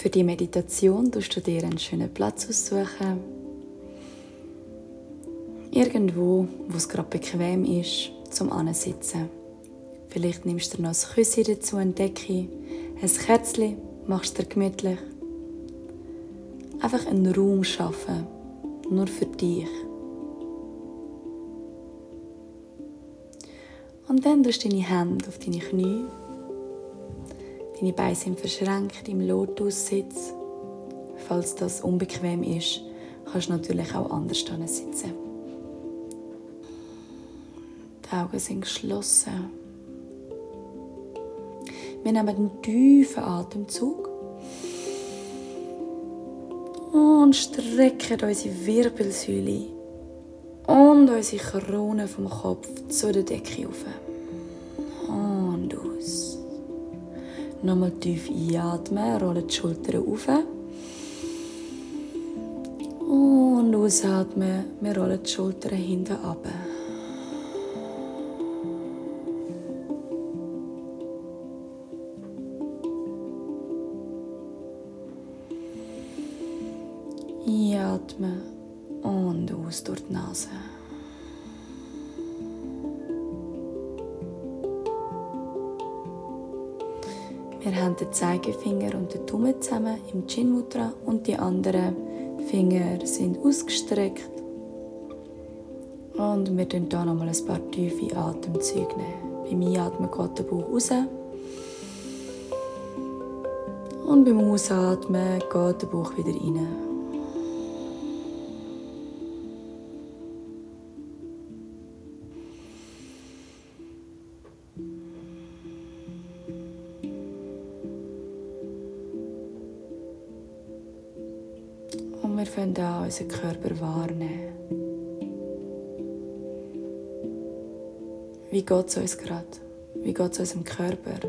Für die Meditation tust du dir einen schönen Platz aussuchen. Irgendwo, wo es gerade bequem ist, zum Ansitzen. Vielleicht nimmst du noch ein Küsschen dazu, eine Decke, ein Kerzchen, machst dir gemütlich. Einfach einen Raum schaffen, nur für dich. Und dann tust du deine Hände auf deine Knie. Deine Beine sind verschränkt im Lotussitz. Falls das unbequem ist, kannst du natürlich auch anders sitzen. Die Augen sind geschlossen. Wir nehmen einen tiefen Atemzug und strecken unsere Wirbelsäule und unsere Krone vom Kopf zu der Decke auf. Nochmal tief einatmen, rollen die Schultern auf. Und ausatmen, wir rollen die Schultern hinten ab. Einatmen und aus durch die Nase. Wir haben den Zeigefinger und den Daumen zusammen im Chin Mudra und die anderen Finger sind ausgestreckt. Und wir nehmen hier nochmal ein paar tiefe Atemzüge. Beim Einatmen geht der Bauch raus. Und beim Ausatmen geht der Bauch wieder rein. Können an unseren Körper wahrnehmen. Wie geht es uns gerade? Wie geht es unserem Körper?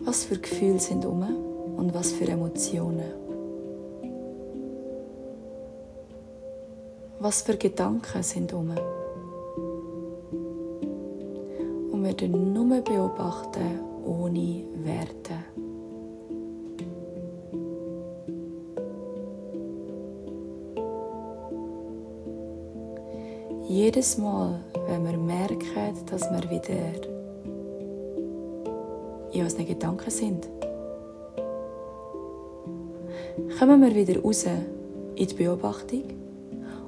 Was für Gefühle sind um und was für Emotionen? Was für Gedanken sind um? Wir nur beobachten, ohne Werten. Jedes Mal, wenn wir merken, dass wir wieder in unseren Gedanken sind, kommen wir wieder raus in die Beobachtung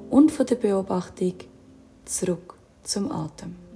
und von der Beobachtung zurück zum Atem.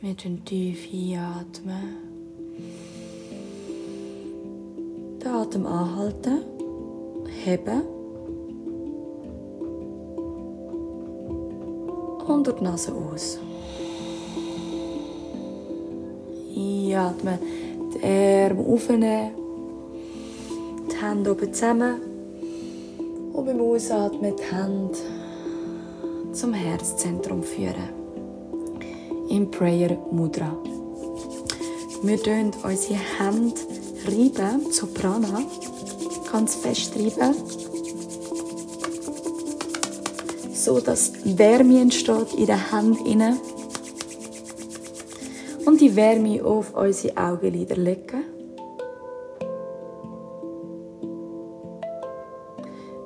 Mit den tief einatmen. Den Atem anhalten, heben. Und durch die Nase aus. Einatmen, die Arme aufnehmen, die Hände oben zusammen. Und beim Ausatmen die Hände zum Herzzentrum führen im Prayer Mudra. Wir reiben unsere Hände reiben, zu Prana, ganz fest reiben. so, dass Wärme entsteht in der Hand inne und die Wärme auf unsere Augenlider legen.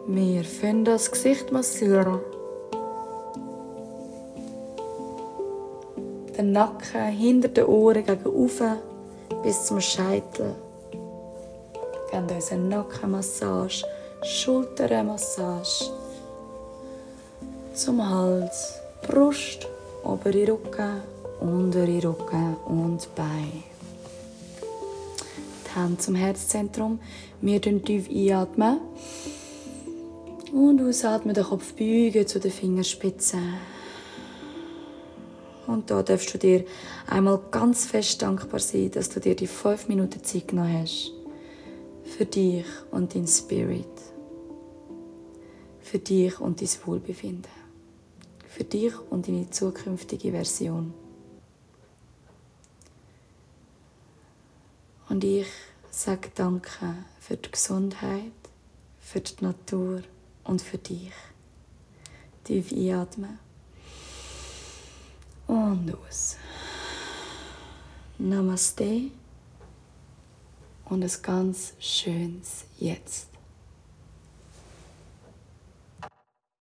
Wir fangen das Gesicht massieren. Den Nacken hinter den Ohren gegen oben bis zum Scheitel. Wir geben uns eine Nackenmassage, Schultermassage zum Hals, Brust, obere Rücken, untere Rücken und Bein. Die Hände zum Herzzentrum. Wir atmen tief einatmen. Und ausatmen, den Kopf beugen zu den Fingerspitzen. Und da darfst du dir einmal ganz fest dankbar sein, dass du dir die fünf Minuten Zeit genommen hast. Für dich und dein Spirit. Für dich und dein Wohlbefinden. Für dich und deine zukünftige Version. Und ich sage Danke für die Gesundheit, für die Natur und für dich. Tief einatmen und aus. Namaste und ein ganz schönes Jetzt.